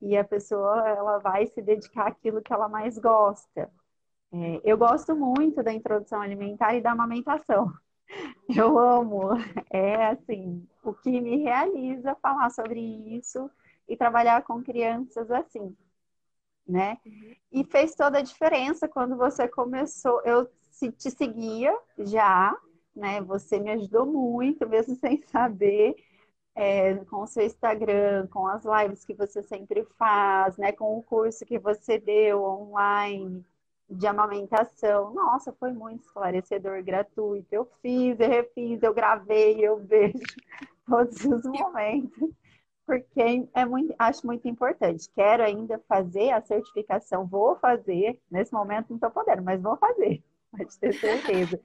E a pessoa ela vai se dedicar àquilo que ela mais gosta. É, eu gosto muito da introdução alimentar e da amamentação. [LAUGHS] Eu amo. É assim, o que me realiza falar sobre isso e trabalhar com crianças assim né? Uhum. E fez toda a diferença quando você começou. Eu te seguia já, né? Você me ajudou muito, mesmo [LAUGHS] sem saber, é, com o seu Instagram, com as lives que você sempre faz, né? Com o curso que você deu online de amamentação. Nossa, foi muito esclarecedor, gratuito. Eu fiz, eu refiz, eu gravei, eu vejo [LAUGHS] todos os momentos porque é muito, acho muito importante. Quero ainda fazer a certificação, vou fazer, nesse momento não estou podendo, mas vou fazer, [LAUGHS] pode ter certeza.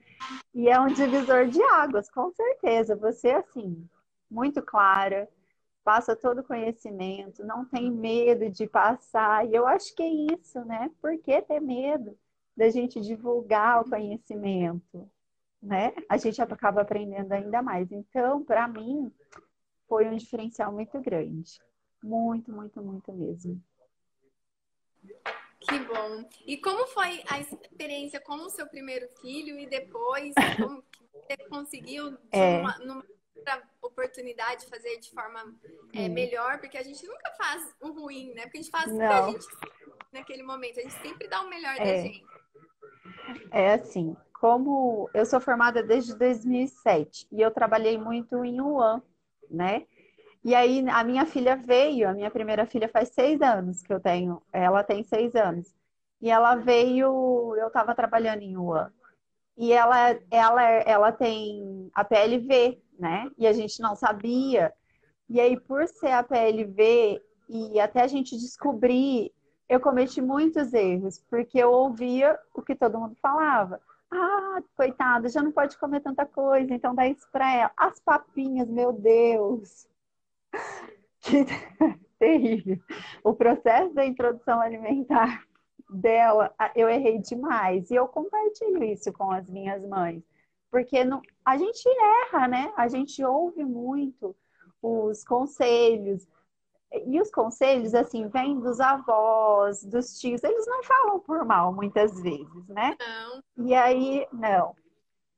E é um divisor de águas, com certeza. Você, assim, muito clara, passa todo o conhecimento, não tem medo de passar. E eu acho que é isso, né? Por que ter medo da gente divulgar o conhecimento? Né? A gente acaba aprendendo ainda mais. Então, para mim, foi um diferencial muito grande. Muito, muito, muito mesmo. Que bom. E como foi a experiência com o seu primeiro filho e depois como você conseguiu é. uma, numa oportunidade fazer de forma é, melhor? Porque a gente nunca faz o ruim, né? Porque a gente faz o que a gente naquele momento. A gente sempre dá o melhor é. da gente. É assim, como eu sou formada desde 2007 e eu trabalhei muito em Wuhan né? E aí a minha filha veio, a minha primeira filha faz seis anos que eu tenho, ela tem seis anos. E ela veio, eu estava trabalhando em Wuhan. E ela, ela, ela tem a PLV, né? E a gente não sabia. E aí, por ser a PLV, e até a gente descobrir, eu cometi muitos erros, porque eu ouvia o que todo mundo falava. Ah, coitada, já não pode comer tanta coisa, então dá isso pra ela. As papinhas, meu Deus. [LAUGHS] Que [LAUGHS] terrível. O processo da introdução alimentar dela, eu errei demais. E eu compartilho isso com as minhas mães. Porque não, a gente erra, né? A gente ouve muito os conselhos. E os conselhos, assim, vêm dos avós, dos tios, eles não falam por mal muitas vezes, né? Não. E aí, não.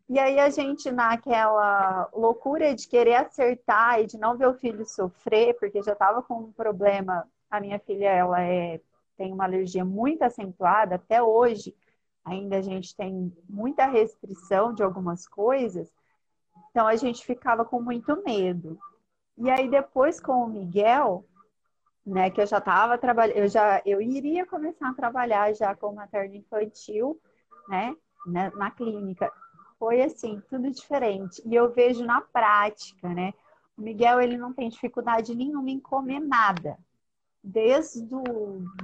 E aí a gente, naquela loucura de querer acertar e de não ver o filho sofrer, porque já estava com um problema, a minha filha, ela é, tem uma alergia muito acentuada, até hoje ainda a gente tem muita restrição de algumas coisas, então a gente ficava com muito medo. E aí depois com o Miguel, né, que eu já estava trabalhando, eu já eu iria começar a trabalhar já com materno infantil, né, né, na clínica. Foi assim, tudo diferente. E eu vejo na prática, né? O Miguel, ele não tem dificuldade nenhuma em comer nada. Desde do,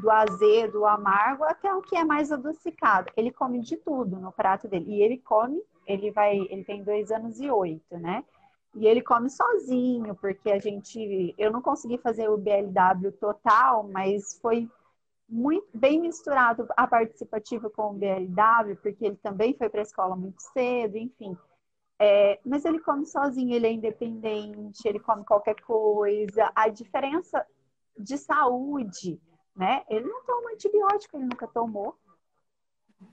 do azedo, o amargo, até o que é mais adocicado. Ele come de tudo no prato dele. E ele come, ele vai, ele tem dois anos e oito, né? E ele come sozinho, porque a gente. Eu não consegui fazer o BLW total, mas foi muito bem misturado a participativa com o BLW, porque ele também foi para a escola muito cedo, enfim. É, mas ele come sozinho, ele é independente, ele come qualquer coisa. A diferença de saúde, né? Ele não toma antibiótico, ele nunca tomou.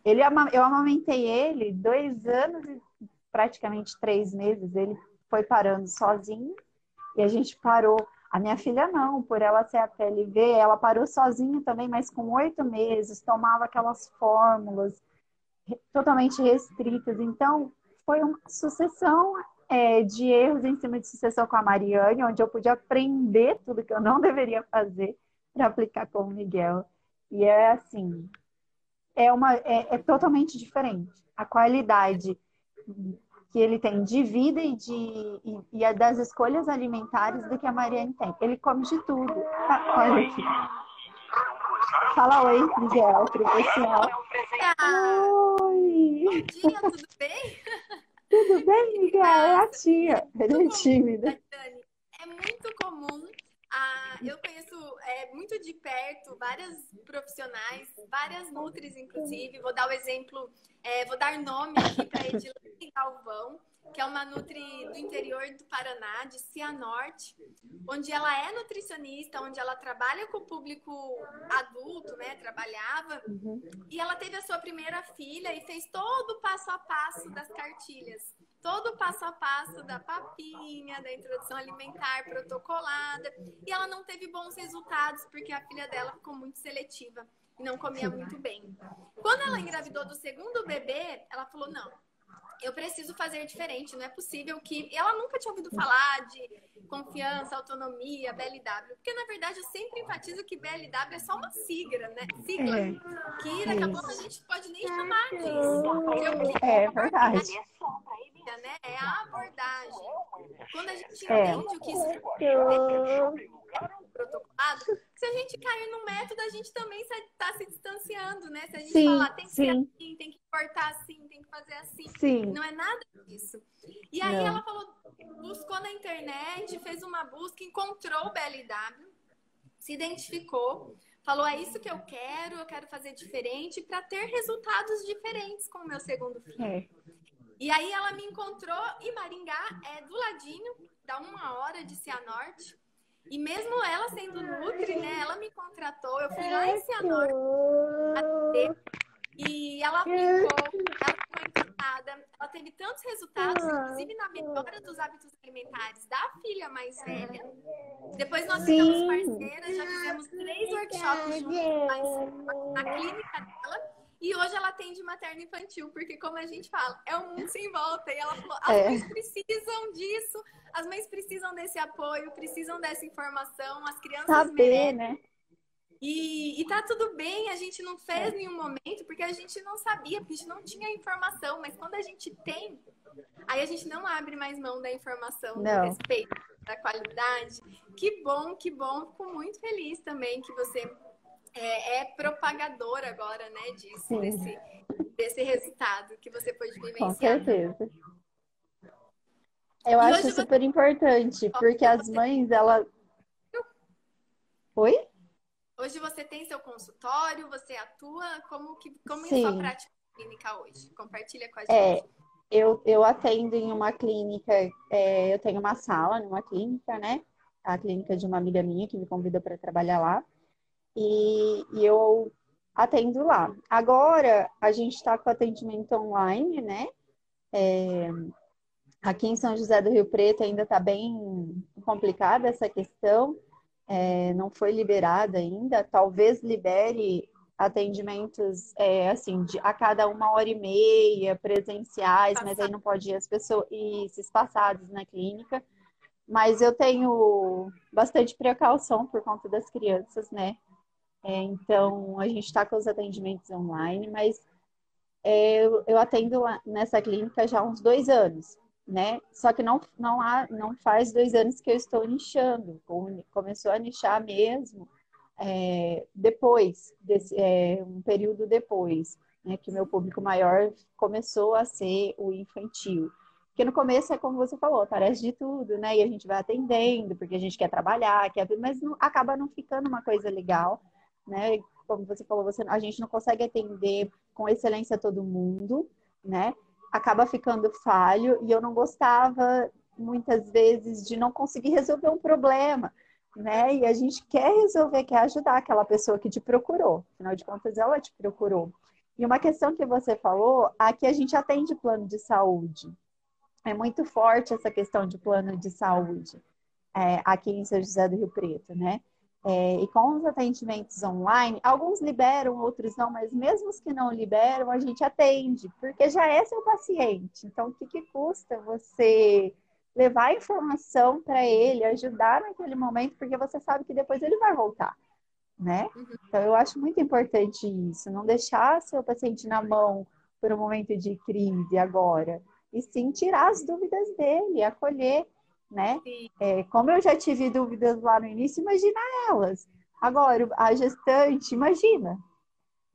Ele, eu amamentei ele dois anos e praticamente três meses. Ele foi parando sozinho e a gente parou. A minha filha não, por ela ser a PLV, ela parou sozinha também, mas com oito meses, tomava aquelas fórmulas totalmente restritas. Então, foi uma sucessão é, de erros em cima de sucessão com a Mariane, onde eu pude aprender tudo que eu não deveria fazer para aplicar com o Miguel. E é assim, é, uma, é, é totalmente diferente. A qualidade que ele tem de vida e, de, e, e é das escolhas alimentares do que a Mariane tem. Ele come de tudo. Tá, olha aqui. Fala oi, Miguel, pessoal. Oi! Bom dia, tudo bem? Tudo bem, Miguel? É a tia. [LAUGHS] Ele é tímida. É muito comum ah, eu conheço é, muito de perto várias profissionais, várias nutris, inclusive. Vou dar o exemplo, é, vou dar nome aqui para Edilene Galvão, que é uma nutri do interior do Paraná, de Cianorte, onde ela é nutricionista, onde ela trabalha com o público adulto, né? Trabalhava. Uhum. E ela teve a sua primeira filha e fez todo o passo a passo das cartilhas todo o passo a passo da papinha, da introdução alimentar protocolada, e ela não teve bons resultados porque a filha dela ficou muito seletiva e não comia muito bem. Quando ela engravidou do segundo bebê, ela falou: "Não, eu preciso fazer diferente. Não é possível que. Ela nunca tinha ouvido falar de confiança, autonomia, BLW. Porque, na verdade, eu sempre enfatizo que BLW é só uma sigla, né? Sigla. É. Que daqui a pouco a gente pode nem chamar disso. É verdade. Né? É a abordagem. Quando a gente é. entende o que isso é protocolado, se a gente cair no método, a gente também está se distanciando, né? Se a gente sim, falar tem que sim. ser assim, tem que cortar assim, tem que fazer assim. Sim. Não é nada disso. E aí Não. ela falou, buscou na internet, fez uma busca, encontrou o BLW, se identificou, falou: é isso que eu quero, eu quero fazer diferente para ter resultados diferentes com o meu segundo filho. É. E aí ela me encontrou e Maringá é do ladinho, dá uma hora de Cianorte. E mesmo ela sendo Nutri, né? Ela me contratou, eu fui lá em Cianorte e ela aplicou, ela ficou encantada. Ela teve tantos resultados, inclusive na melhora dos hábitos alimentares da filha mais velha. Depois nós ficamos parceiras, já fizemos três workshops juntos na clínica dela. E hoje ela atende materno infantil, porque como a gente fala, é um mundo sem volta. E ela falou, as é. mães precisam disso, as mães precisam desse apoio, precisam dessa informação, as crianças Saber, merecem. né? E, e tá tudo bem, a gente não fez é. nenhum momento, porque a gente não sabia, porque a gente não tinha informação, mas quando a gente tem, aí a gente não abre mais mão da informação, não. do respeito, da qualidade. Que bom, que bom, fico muito feliz também que você é, é propagador agora, né, disso, desse, desse resultado que você pode vivenciar. Com certeza. Eu e acho super você... importante, porque as mães, ela... Oi? Hoje você tem seu consultório, você atua, como, que, como é a sua prática clínica hoje? Compartilha com a é, gente. É, eu, eu atendo em uma clínica, é, eu tenho uma sala numa clínica, né? A clínica de uma amiga minha que me convida para trabalhar lá e, e eu atendo lá. Agora a gente está com atendimento online, né? É, aqui em São José do Rio Preto ainda está bem complicada essa questão, é, não foi liberada ainda. Talvez libere atendimentos é, assim de, a cada uma hora e meia presenciais, mas aí não pode ir as pessoas e se espaçados na clínica. Mas eu tenho bastante precaução por conta das crianças, né? É, então, a gente está com os atendimentos online, mas é, eu, eu, atendo nessa clínica já há uns dois anos, né? Só que não, não, há, não faz dois anos que eu estou nichando. Começou a nichar mesmo é, depois, desse, é, um período depois, né? Que meu público maior começou a ser o infantil. Porque no começo é como você falou, parece de tudo, né? E a gente vai atendendo, porque a gente quer trabalhar, quer... mas não, acaba não ficando uma coisa legal né? Como você falou, você, a gente não consegue atender com excelência todo mundo, né? Acaba ficando falho e eu não gostava muitas vezes de não conseguir resolver um problema, né? E a gente quer resolver, quer ajudar aquela pessoa que te procurou. Afinal de contas, ela te procurou. E uma questão que você falou, aqui a gente atende plano de saúde. É muito forte essa questão de plano de saúde é, aqui em São José do Rio Preto, né? É, e com os atendimentos online, alguns liberam, outros não, mas mesmo os que não liberam, a gente atende, porque já é seu paciente. Então, o que, que custa você levar informação para ele, ajudar naquele momento, porque você sabe que depois ele vai voltar, né? Uhum. Então, eu acho muito importante isso, não deixar seu paciente na mão por um momento de crise agora, e sim tirar as dúvidas dele, acolher né? É, como eu já tive dúvidas lá no início, imagina elas. Agora, a gestante, imagina,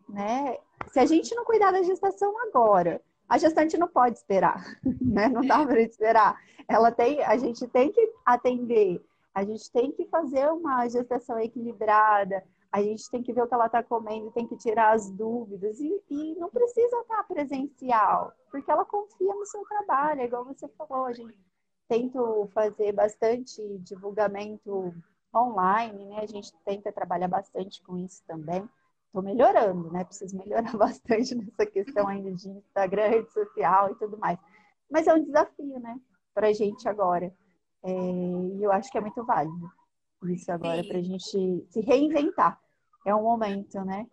né? Se a gente não cuidar da gestação agora, a gestante não pode esperar, [LAUGHS] né? Não dá para esperar. Ela tem, a gente tem que atender, a gente tem que fazer uma gestação equilibrada, a gente tem que ver o que ela está comendo, tem que tirar as dúvidas e, e, não precisa estar presencial, porque ela confia no seu trabalho, é igual você falou, a gente tento fazer bastante divulgamento online, né? A gente tenta trabalhar bastante com isso também. Estou melhorando, né? Preciso melhorar [LAUGHS] bastante nessa questão ainda de Instagram, rede social e tudo mais. Mas é um desafio, né? Para a gente agora. É, e eu acho que é muito válido isso agora, para a gente se reinventar. É um momento, né?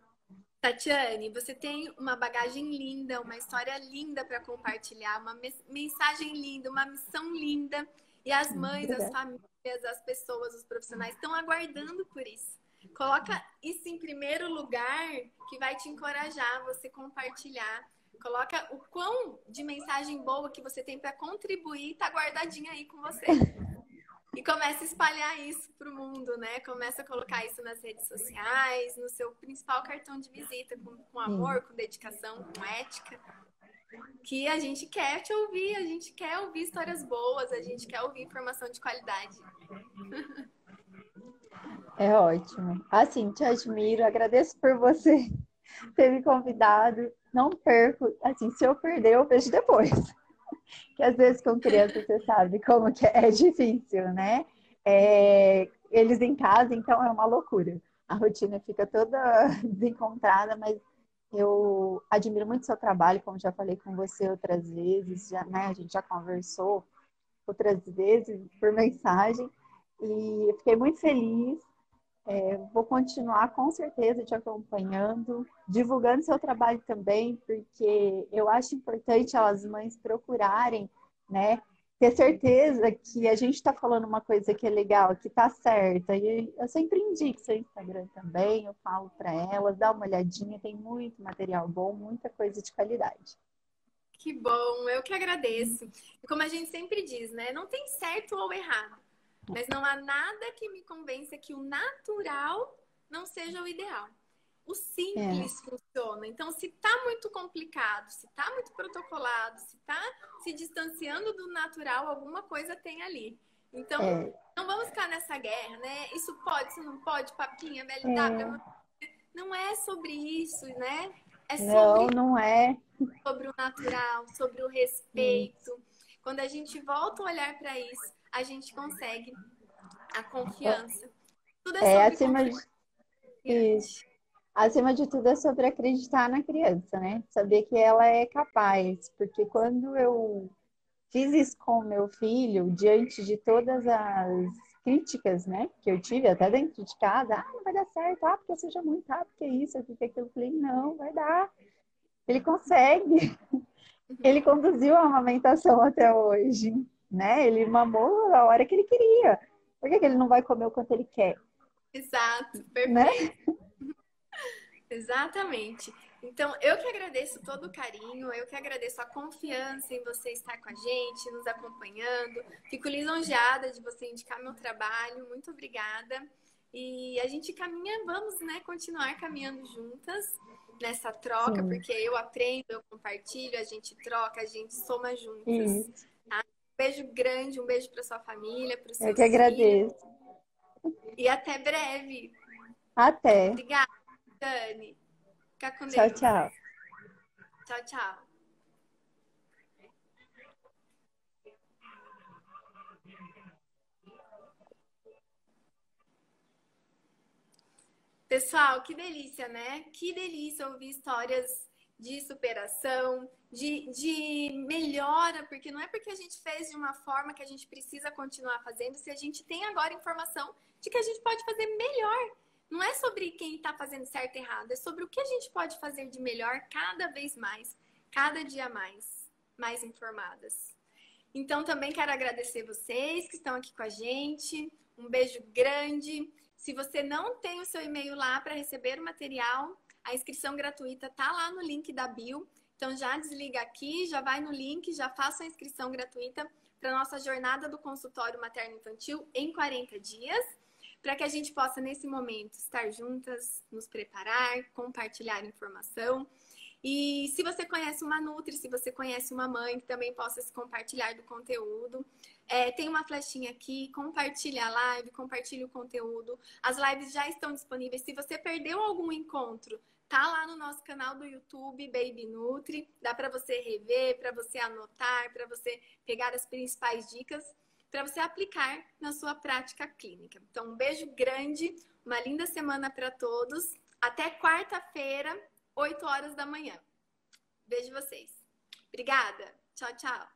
Tatiane, você tem uma bagagem linda, uma história linda para compartilhar, uma mensagem linda, uma missão linda. E as mães, as famílias, as pessoas, os profissionais estão aguardando por isso. Coloca isso em primeiro lugar, que vai te encorajar você compartilhar. Coloca o quão de mensagem boa que você tem para contribuir, tá guardadinha aí com você. [LAUGHS] E começa a espalhar isso para o mundo, né? Começa a colocar isso nas redes sociais, no seu principal cartão de visita, com, com amor, com dedicação, com ética. Que a gente quer te ouvir, a gente quer ouvir histórias boas, a gente quer ouvir informação de qualidade. [LAUGHS] É ótimo. Assim, te admiro, agradeço por você [LAUGHS] ter me convidado. Não perco, assim, se eu perder, eu vejo depois que às vezes com criança você sabe como que é, é difícil, né? É, eles em casa, então é uma loucura. A rotina fica toda [LAUGHS] desencontrada, mas eu admiro muito seu trabalho, como já falei com você outras vezes, já, né? A gente já conversou outras vezes por mensagem e fiquei muito feliz é, vou continuar com certeza te acompanhando, divulgando seu trabalho também, porque eu acho importante as mães procurarem, né? Ter certeza que a gente está falando uma coisa que é legal, que está certa. E eu sempre indico seu Instagram também, eu falo para elas, dá uma olhadinha, tem muito material bom, muita coisa de qualidade. Que bom, eu que agradeço. E como a gente sempre diz, né? Não tem certo ou errado. Mas não há nada que me convença que o natural não seja o ideal. O simples é. funciona. Então, se tá muito complicado, se tá muito protocolado, se tá se distanciando do natural, alguma coisa tem ali. Então, é. não vamos ficar nessa guerra, né? Isso pode, isso não pode, papinha, BLW. É. Não é sobre isso, né? É sobre, não, não é. sobre o natural, sobre o respeito. Quando a gente volta a olhar para isso, a gente consegue a confiança. Tudo é, é acima de... Isso. Acima de tudo é sobre acreditar na criança, né? Saber que ela é capaz. Porque quando eu fiz isso com meu filho, diante de todas as críticas, né, que eu tive até dentro de casa, ah, não vai dar certo, ah, porque seja muito, ah, porque isso, porque aquilo, eu falei, não, vai dar. Ele consegue. Ele conduziu a amamentação até hoje né? Ele mamou a hora que ele queria. Por que, que ele não vai comer o quanto ele quer? Exato, perfeito. Né? [LAUGHS] Exatamente. Então, eu que agradeço todo o carinho, eu que agradeço a confiança em você estar com a gente, nos acompanhando. Fico lisonjeada de você indicar meu trabalho. Muito obrigada. E a gente caminha, vamos, né, continuar caminhando juntas nessa troca, Sim. porque eu aprendo, eu compartilho, a gente troca, a gente soma juntas. Isso beijo grande, um beijo para sua família, para o seu Eu que agradeço. E até breve. Até. Obrigada, Dani. Fica com Deus. Tchau, tchau. Tchau, tchau. Pessoal, que delícia, né? Que delícia ouvir histórias de superação, de, de melhora, porque não é porque a gente fez de uma forma que a gente precisa continuar fazendo, se a gente tem agora informação de que a gente pode fazer melhor. Não é sobre quem está fazendo certo e errado, é sobre o que a gente pode fazer de melhor cada vez mais, cada dia mais, mais informadas. Então também quero agradecer vocês que estão aqui com a gente. Um beijo grande. Se você não tem o seu e-mail lá para receber o material, a inscrição gratuita tá lá no link da bio. Então já desliga aqui, já vai no link, já faça a inscrição gratuita para nossa jornada do consultório materno infantil em 40 dias, para que a gente possa nesse momento estar juntas, nos preparar, compartilhar informação. E se você conhece uma Nutri, se você conhece uma mãe que também possa se compartilhar do conteúdo, é, tem uma flechinha aqui, compartilhe a live, compartilhe o conteúdo. As lives já estão disponíveis. Se você perdeu algum encontro, Tá lá no nosso canal do YouTube, Baby Nutri. Dá para você rever, para você anotar, para você pegar as principais dicas para você aplicar na sua prática clínica. Então, um beijo grande, uma linda semana para todos. Até quarta-feira, 8 horas da manhã. Beijo vocês. Obrigada. Tchau, tchau.